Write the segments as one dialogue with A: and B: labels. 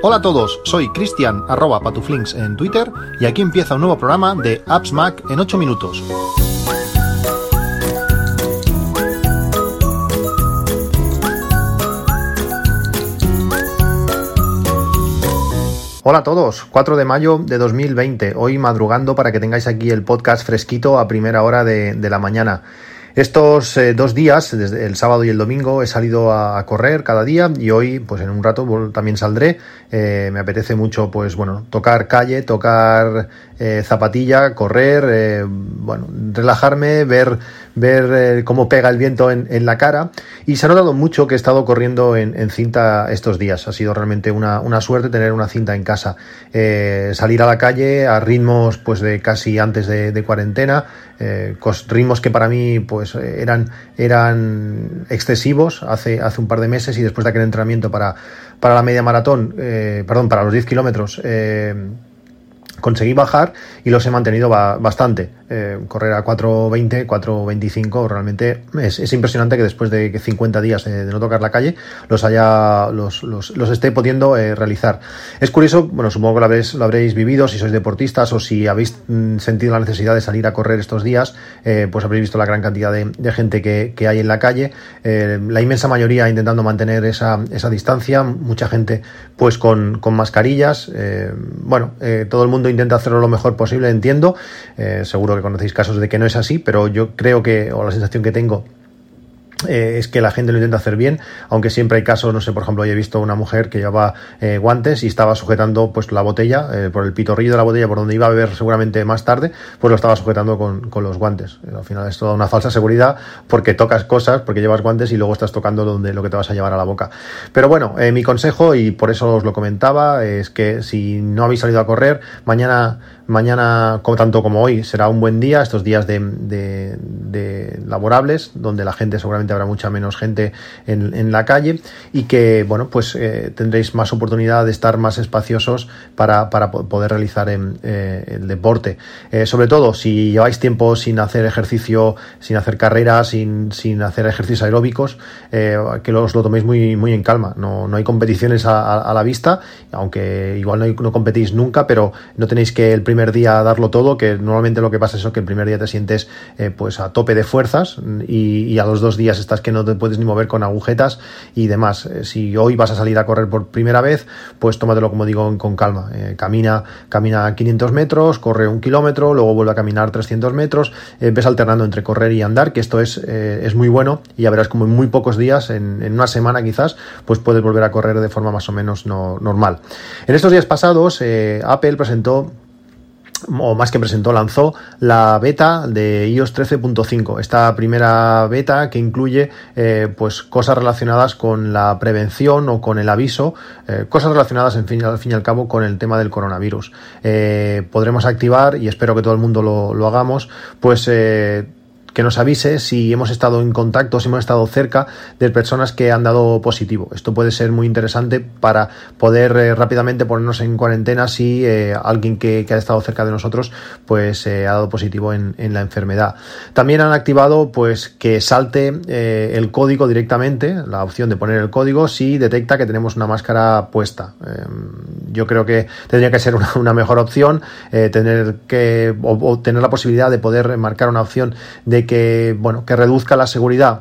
A: Hola a todos, soy Cristian patuflinks en Twitter y aquí empieza un nuevo programa de Apps Mac en 8 minutos. Hola a todos, 4 de mayo de 2020, hoy madrugando para que tengáis aquí el podcast fresquito a primera hora de la mañana. Estos eh, dos días, desde el sábado y el domingo, he salido a, correr cada día y hoy, pues en un rato también saldré. Eh, me apetece mucho, pues bueno, tocar calle, tocar eh, zapatilla, correr, bueno, relajarme, ver, ver cómo pega el viento en, la cara. Y se ha notado mucho que he estado corriendo en, cinta estos días. Ha sido realmente una, suerte tener una cinta en casa. salir a la calle a ritmos, pues de casi antes de, cuarentena, ritmos que para mí, pues eh, eran, eran excesivos hace, hace un par de meses y después de aquel entrenamiento para, para la media maratón, eh, perdón, para los 10 kilómetros, eh, conseguí bajar y los he mantenido bastante. Eh, correr a 4.20, 4.25, realmente es, impresionante que después de 50 días de, no tocar la calle los haya los, los, esté pudiendo eh, realizar. Es curioso, bueno, supongo que lo habréis, vivido, si sois deportistas o si habéis mm, sentido la necesidad de salir a correr estos días, eh, pues habréis visto la gran cantidad de, gente que, hay en la calle, la inmensa mayoría intentando mantener esa, esa distancia, mucha gente pues con, con mascarillas, bueno, todo el mundo intenta hacerlo lo mejor posible, entiendo, seguro que conocéis casos de que no es así, pero yo creo que, o la sensación que tengo, eh, es que la gente lo intenta hacer bien, aunque siempre hay casos, no sé, por ejemplo, he visto una mujer que llevaba eh, guantes y estaba sujetando pues la botella, eh, por el pitorrillo de la botella, por donde iba a beber seguramente más tarde, pues lo estaba sujetando con, con los guantes. al final es toda una falsa seguridad porque tocas cosas, porque llevas guantes y luego estás tocando donde lo que te vas a llevar a la boca. Pero bueno, mi consejo, y por eso os lo comentaba, es que si no habéis salido a correr, mañana Mañana, como, tanto como hoy, será un buen día, estos días de, laborables, donde la gente seguramente habrá mucha menos gente en, la calle y que, bueno, pues eh, tendréis más oportunidad de estar más espaciosos para, poder realizar eh, el deporte. Eh, sobre todo, si lleváis tiempo sin hacer ejercicio, sin hacer carreras, sin, sin hacer ejercicios aeróbicos, que os lo toméis muy, muy en calma. No, no hay competiciones a, la vista, aunque igual no, no competís nunca, pero no tenéis que el primer día darlo todo, que normalmente lo que pasa es que el primer día te sientes pues a tope de fuerzas y, a los dos días estás que no te puedes ni mover con agujetas y demás. Eh, si hoy vas a salir a correr por primera vez, pues tómatelo como digo con calma. Eh, camina, camina 500 metros, corre un kilómetro, luego vuelve a caminar 300 metros, ves alternando entre correr y andar, que esto es, es muy bueno y ya verás como en muy pocos días, en, una semana quizás, pues puedes volver a correr de forma más o menos no, normal. En estos días pasados, Apple presentó o más que presentó, lanzó la beta de iOS 13.5. Esta primera beta que incluye eh, pues cosas relacionadas con la prevención o con el aviso, eh, cosas relacionadas en fin, al fin y al cabo con el tema del coronavirus. Eh, podremos activar, y espero que todo el mundo lo, lo hagamos, pues que nos avise si hemos estado en contacto, si hemos estado cerca de personas que han dado positivo. Esto puede ser muy interesante para poder eh, rápidamente ponernos en cuarentena si eh, alguien que, ha estado cerca de nosotros pues eh, ha dado positivo en, la enfermedad. También han activado pues que salte el código directamente, la opción de poner el código si detecta que tenemos una máscara puesta. Em, yo creo que tendría que ser una, mejor opción tener que tener la posibilidad de poder marcar una opción de que, bueno, que reduzca la seguridad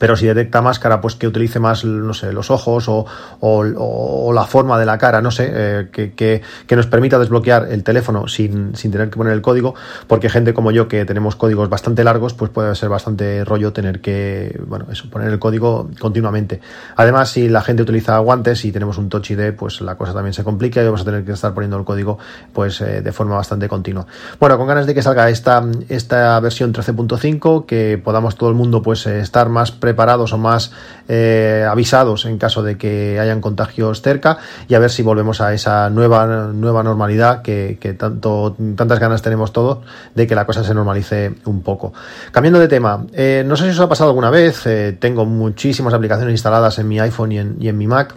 A: pero si detecta máscara, pues que utilice más, no sé, los ojos o, o, la forma de la cara, no sé, eh, que, que, nos permita desbloquear el teléfono sin, sin, tener que poner el código, porque gente como yo que tenemos códigos bastante largos, pues puede ser bastante rollo tener que, bueno, eso, poner el código continuamente. Además, si la gente utiliza guantes y tenemos un Touch ID, pues la cosa también se complica y vamos a tener que estar poniendo el código pues eh, de forma bastante continua. Bueno, con ganas de que salga esta, esta versión 13.5, que podamos todo el mundo pues eh, estar más pre preparados o más eh, avisados en caso de que hayan contagios cerca y a ver si volvemos a esa nueva, nueva normalidad que, tanto, tantas ganas tenemos todos de que la cosa se normalice un poco. Cambiando de tema, eh, no sé si os ha pasado alguna vez, eh, tengo muchísimas aplicaciones instaladas en mi iPhone y en, y en mi Mac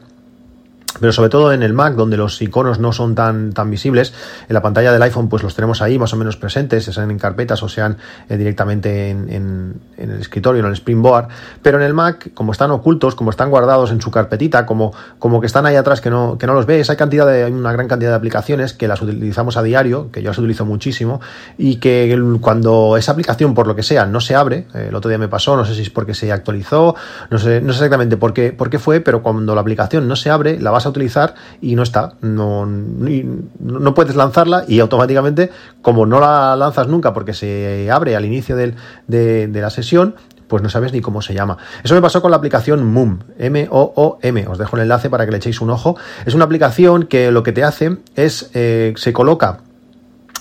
A: pero sobre todo en el Mac, donde los iconos no son tan, tan visibles, en la pantalla del iPhone pues los tenemos ahí más o menos presentes, sean en carpetas o sean eh, directamente en, el escritorio, en el Springboard, pero en el Mac, como están ocultos, como están guardados en su carpetita, como, como que están ahí atrás que no, que no los ves, hay, cantidad de, hay una gran cantidad de aplicaciones que las utilizamos a diario, que yo las utilizo muchísimo, y que cuando esa aplicación, por lo que sea, no se abre, eh, el otro día me pasó, no sé si es porque se actualizó, no sé, no sé exactamente por qué, por qué fue, pero cuando la aplicación no se abre, la vas a utilizar y no está. No, no puedes lanzarla y automáticamente, como no la lanzas nunca porque se abre al inicio del, de, la sesión, pues no sabes ni cómo se llama. Eso me pasó con la aplicación Moom, M-O-O-M. Os dejo el enlace para que le echéis un ojo. Es una aplicación que lo que te hace es, eh, se coloca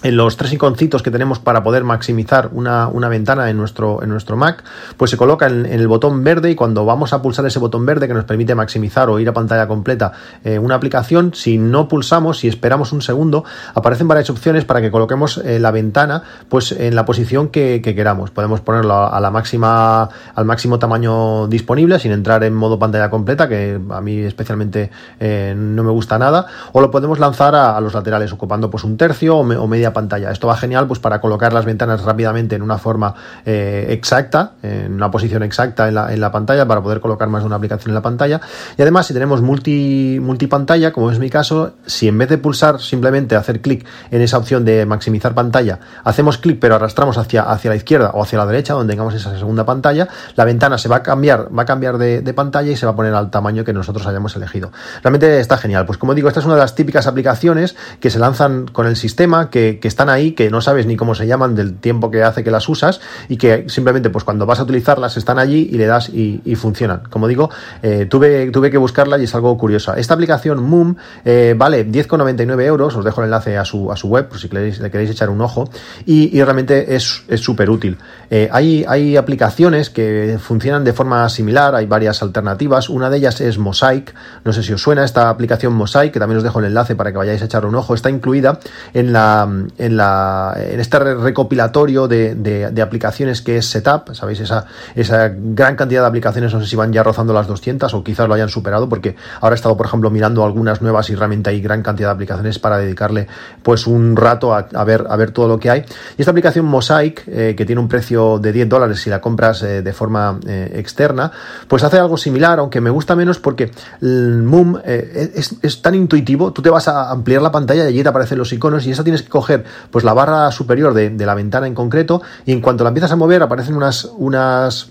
A: en los tres iconcitos que tenemos para poder maximizar una, ventana en nuestro, en nuestro Mac, pues se coloca en, el botón verde y cuando vamos a pulsar ese botón verde que nos permite maximizar o ir a pantalla completa eh, una aplicación, si no pulsamos, si esperamos un segundo, aparecen varias opciones para que coloquemos eh, la ventana pues en la posición que, queramos. Podemos ponerlo a, la máxima, al máximo tamaño disponible sin entrar en modo pantalla completa, que a mí especialmente eh, no me gusta nada, o lo podemos lanzar a, los laterales ocupando pues un tercio o media pantalla. Esto va genial pues para colocar las ventanas rápidamente en una forma eh, exacta, en una posición exacta en la, en la, pantalla para poder colocar más de una aplicación en la pantalla. Y además si tenemos multi, multipantalla, como es mi caso, si en vez de pulsar simplemente hacer clic en esa opción de maximizar pantalla, hacemos clic pero arrastramos hacia, hacia la izquierda o hacia la derecha donde tengamos esa segunda pantalla, la ventana se va a cambiar, va a cambiar de, de pantalla y se va a poner al tamaño que nosotros hayamos elegido. Realmente está genial. Pues como digo, esta es una de las típicas aplicaciones que se lanzan con el sistema, que, que están ahí, que no sabes ni cómo se llaman del tiempo que hace que las usas y que simplemente pues cuando vas a utilizarlas están allí y le das y, funcionan. Como digo, eh, tuve, tuve que buscarla y es algo curiosa. Esta aplicación Moom eh, vale 10,99 euros, os dejo el enlace a su, a su web por si queréis, le queréis echar un ojo y, realmente es súper útil. Eh, hay, hay aplicaciones que funcionan de forma similar, hay varias alternativas, una de ellas es Mosaic, no sé si os suena esta aplicación Mosaic, que también os dejo el enlace para que vayáis a echar un ojo, está incluida en la, en la, en este recopilatorio de, aplicaciones que es Setup, sabéis, esa, esa gran cantidad de aplicaciones, no sé si van ya rozando las 200 o quizás lo hayan superado, porque ahora he estado, por ejemplo, mirando algunas nuevas y realmente hay gran cantidad de aplicaciones para dedicarle pues un rato a, ver, a ver todo lo que hay. Y esta aplicación Mosaic, eh, que tiene un precio de 10 dólares si la compras eh, de forma eh, externa, pues hace algo similar, aunque me gusta menos porque el Moom es, es tan intuitivo, tú te vas a ampliar la pantalla y allí te aparecen los iconos y esa tienes que pues la barra superior de, de la ventana en concreto y en cuanto la empiezas a mover aparecen unas, unas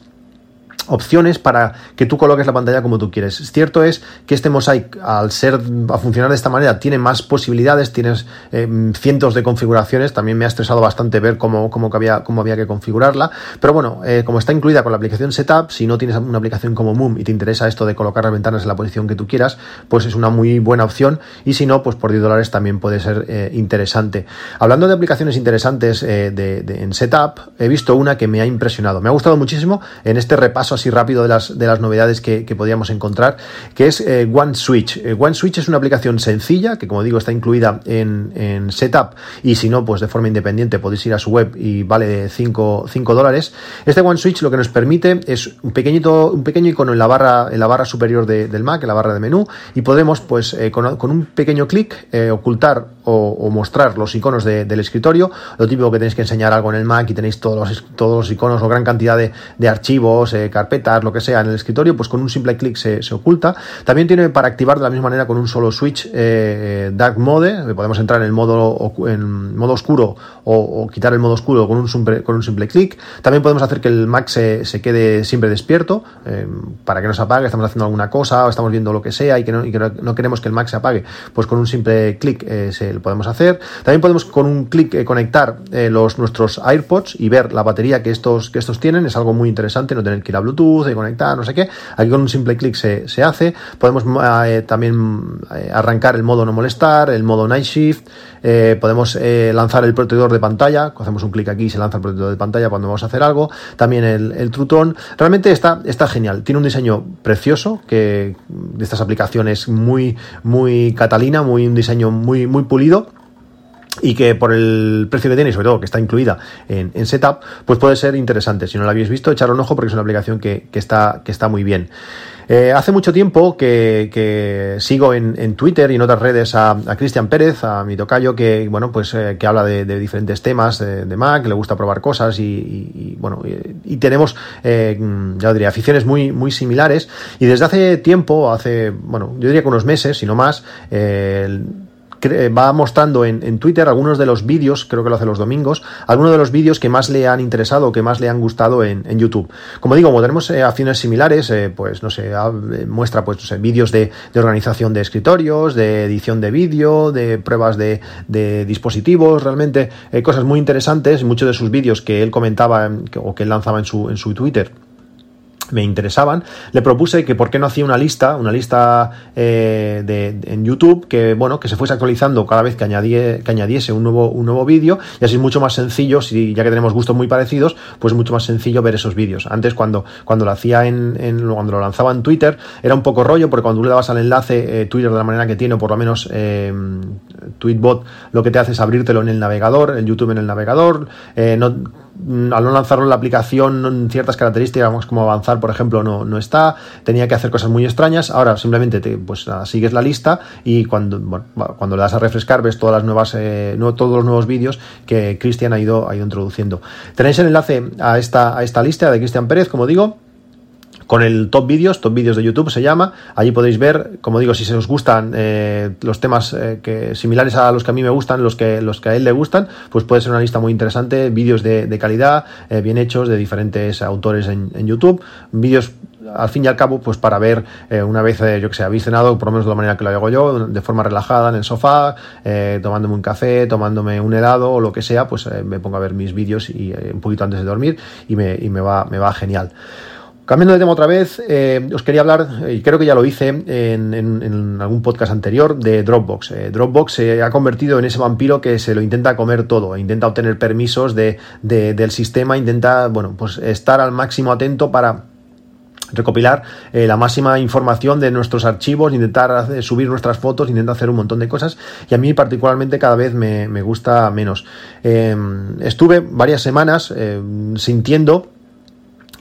A: opciones para que tú coloques la pantalla como tú quieres. Cierto es que este Mosaic, al ser a funcionar de esta manera, tiene más posibilidades, tienes eh, cientos de configuraciones. También me ha estresado bastante ver cómo, cómo, había, cómo había que configurarla. Pero bueno, eh, como está incluida con la aplicación Setup, si no tienes una aplicación como Moom y te interesa esto de colocar las ventanas en la posición que tú quieras, pues es una muy buena opción. Y si no, pues por 10 dólares también puede ser eh, interesante. Hablando de aplicaciones interesantes de, en Setup, he visto una que me ha impresionado. Me ha gustado muchísimo en este repaso así rápido de las, de las novedades que, podíamos encontrar, que es eh, One Switch. Eh, One Switch es una aplicación sencilla que, como digo, está incluida en, en, Setup y si no, pues de forma independiente podéis ir a su web y vale 5 dólares. Este One Switch lo que nos permite es un pequeñito, un pequeño icono en la barra, en la barra superior del Mac, en la barra de menú, y podemos, pues, eh, con, un pequeño clic, ocultar o, mostrar los iconos del escritorio. Lo típico que tenéis que enseñar algo en el Mac y tenéis todos los, todos los iconos o gran cantidad de, de archivos, carpetas, lo que sea en el escritorio, pues con un simple clic se, oculta. También tiene para activar de la misma manera con un solo switch eh, Dark Mode, podemos entrar en el modo, en modo oscuro o, quitar el modo oscuro con un simple, con un simple clic. También podemos hacer que el Mac se, quede siempre despierto eh, para que no se apague, estamos haciendo alguna cosa o estamos viendo lo que sea y que no, no, queremos que el Mac se apague, pues con un simple clic eh, se lo podemos hacer. También podemos con un clic conectar los, nuestros AirPods y ver la batería que estos, que estos tienen, es algo muy interesante, no tener que ir a Bluetooth de conectar, no sé qué. Aquí con un simple clic se, se hace. Podemos eh, también eh, arrancar el modo no molestar, el modo night shift. Eh, podemos lanzar el protector de pantalla. Hacemos un clic aquí y se lanza el protector de pantalla cuando vamos a hacer algo. También el, el True Realmente está, está genial. Tiene un diseño precioso que de estas aplicaciones muy, muy catalina, muy un diseño muy, muy pulido y que por el precio que tiene y sobre todo que está incluida en, en, Setup, pues puede ser interesante. Si no la habéis visto, echar un ojo porque es una aplicación que, que, está, que está muy bien. Eh, hace mucho tiempo que, sigo en, Twitter y en otras redes a, Cristian Pérez, a mi tocayo, que bueno, pues eh, que habla de, diferentes temas de, Mac, le gusta probar cosas y, bueno, y, tenemos, eh, ya diría, aficiones muy, muy similares. Y desde hace tiempo, hace, bueno, yo diría que unos meses, si no más, va mostrando en, Twitter algunos de los vídeos, creo que lo hace los domingos, algunos de los vídeos que más le han interesado, que más le han gustado en, YouTube. Como digo, como tenemos eh, acciones similares, eh, pues no sé, eh, muestra pues vídeos de, organización de escritorios, de edición de vídeo, de pruebas de, dispositivos, realmente cosas muy interesantes. Muchos de sus vídeos que él comentaba o que él lanzaba en su, en su Twitter me interesaban, le propuse que por qué no hacía una lista, una lista eh, de, en YouTube que bueno que se fuese actualizando cada vez que, que añadiese un nuevo, un nuevo vídeo y así es mucho más sencillo, si ya que tenemos gustos muy parecidos, pues mucho más sencillo ver esos vídeos. Antes cuando, cuando lo hacía en, cuando lo lanzaba en Twitter era un poco rollo porque cuando tú le dabas al enlace eh, Twitter de la manera que tiene, o por lo menos eh, Tweetbot lo que te hace es abrírtelo en el navegador, el YouTube en el navegador, no Mm, al no lanzarlo en la aplicación ciertas características como avanzar por ejemplo no, no está tenía que hacer cosas muy extrañas ahora simplemente te, pues sigues la lista y cuando cuando le das a refrescar ves todas las nuevas eh, no, todos los nuevos vídeos que Cristian ha ido ha ido introduciendo. Tenéis el enlace a esta a esta lista de Cristian Pérez como digo con el Top Vídeos, Top Vídeos de YouTube se llama. Allí podéis ver, como digo, si se os gustan eh, los temas eh, que similares a los que a mí me gustan, los que, los que a él le gustan, pues puede ser una lista muy interesante, vídeos de, calidad, eh, bien hechos, de diferentes autores en, YouTube, vídeos al fin y al cabo, pues para ver una vez, yo que sé, habéis cenado, por lo menos de la manera que lo hago yo, de forma relajada en el sofá, tomándome un café, tomándome un helado o lo que sea, pues me pongo a ver mis vídeos y un poquito antes de dormir y me, y me, va, me va genial. Cambiando de tema otra vez, eh, os quería hablar, y creo que ya lo hice en, algún podcast anterior, de Dropbox. Eh, Dropbox se ha convertido en ese vampiro que se lo intenta comer todo, intenta obtener permisos de, del sistema, intenta, bueno, pues estar al máximo atento para recopilar eh, la máxima información de nuestros archivos, intentar subir nuestras fotos, intentar hacer un montón de cosas y a mí particularmente cada vez me, gusta menos. estuve varias semanas sintiendo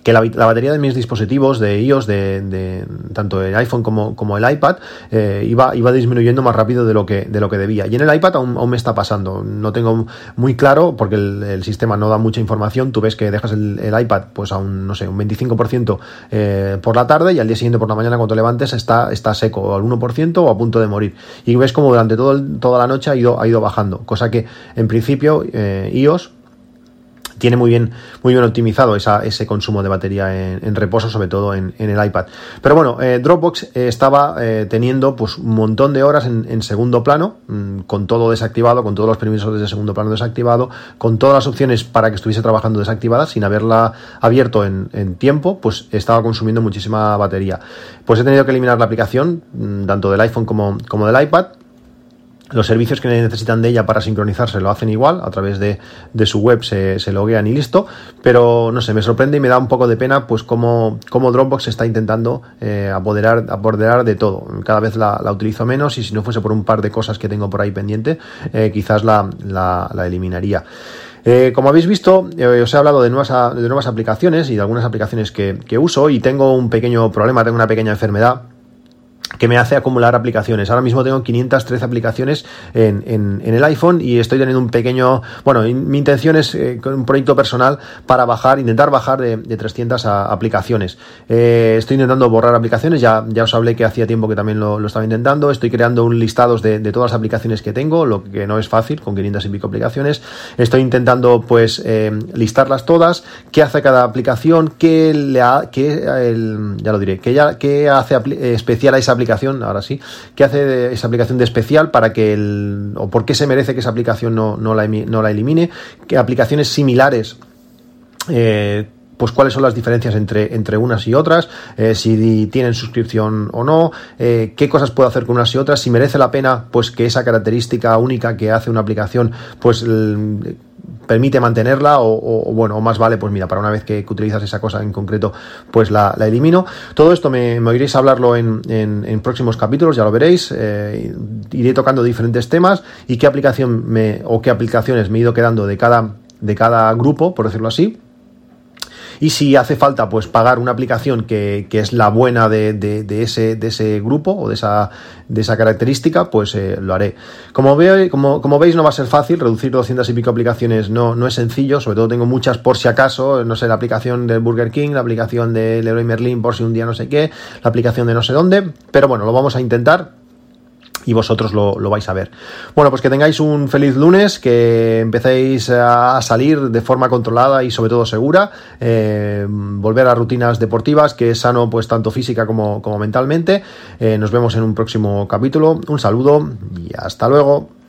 A: que la, batería de mis dispositivos de iOS, de, tanto el iPhone como, como el iPad, eh, iba, iba disminuyendo más rápido de lo que, de lo que debía. Y en el iPad aún, me está pasando. No tengo muy claro, porque el, sistema no da mucha información. Tú ves que dejas el, iPad pues a un, no sé, un 25% eh, por la tarde y al día siguiente por la mañana cuando te levantes está, está seco, al 1% o a punto de morir. Y ves como durante todo toda la noche ha ido, ha ido bajando. Cosa que en principio eh, iOS tiene muy bien, muy bien optimizado ese consumo de batería en, reposo, sobre todo en, el iPad. Pero bueno, eh, Dropbox eh, estaba eh, teniendo pues un montón de horas en, segundo plano, mm, con todo desactivado, con todos los permisos de segundo plano desactivado, con todas las opciones para que estuviese trabajando desactivadas, sin haberla abierto en, tiempo, pues estaba consumiendo muchísima batería. Pues he tenido que eliminar la aplicación, mm, tanto del iPhone como, como del iPad, los servicios que necesitan de ella para sincronizarse lo hacen igual, a través de, su web se, se, loguean y listo, pero no sé, me sorprende y me da un poco de pena pues cómo, cómo Dropbox está intentando eh, apoderar, apoderar de todo. Cada vez la, utilizo menos y si no fuese por un par de cosas que tengo por ahí pendiente, eh, quizás la, la, eliminaría. Eh, como habéis visto, os he hablado de nuevas, de nuevas aplicaciones y de algunas aplicaciones que, que uso y tengo un pequeño problema, tengo una pequeña enfermedad que me hace acumular aplicaciones. Ahora mismo tengo 513 aplicaciones en, en, el iPhone y estoy teniendo un pequeño, bueno, mi intención es eh, un proyecto personal para bajar, intentar bajar de, de 300 aplicaciones. Eh, estoy intentando borrar aplicaciones, ya, ya os hablé que hacía tiempo que también lo, estaba intentando, estoy creando un listado de, de, todas las aplicaciones que tengo, lo que no es fácil, con 500 y pico aplicaciones. Estoy intentando pues eh, listarlas todas, qué hace cada aplicación, qué le ha, qué el, ya lo diré, qué, ya, qué hace especial a esa aplicación ahora sí, ¿qué hace esa aplicación de especial para que el, o por qué se merece que esa aplicación no, no, la, no la elimine, qué aplicaciones similares eh, pues cuáles son las diferencias entre, entre unas y otras, eh, si tienen suscripción o no, eh, qué cosas puedo hacer con unas y otras, si merece la pena pues que esa característica única que hace una aplicación pues permite mantenerla o, bueno, o más vale, pues mira, para una vez que, utilizas esa cosa en concreto, pues la, elimino. Todo esto me, oiréis hablarlo en, en, próximos capítulos, ya lo veréis. Eh, iré tocando diferentes temas y qué aplicación me, o qué aplicaciones me he ido quedando de cada, de cada grupo, por decirlo así. Y si hace falta pues pagar una aplicación que, es la buena de, ese, de ese grupo o de esa, de esa característica, pues eh, lo haré. Como, veo, como, como veis no va a ser fácil, reducir 200 y pico aplicaciones no, no es sencillo, sobre todo tengo muchas por si acaso, no sé, la aplicación de Burger King, la aplicación de Leroy Merlin por si un día no sé qué, la aplicación de no sé dónde, pero bueno, lo vamos a intentar y vosotros lo, vais a ver. Bueno, pues que tengáis un feliz lunes, que empecéis a salir de forma controlada y sobre todo segura, eh, volver a rutinas deportivas, que es sano pues tanto física como, como mentalmente. Eh, nos vemos en un próximo capítulo. Un saludo y hasta luego.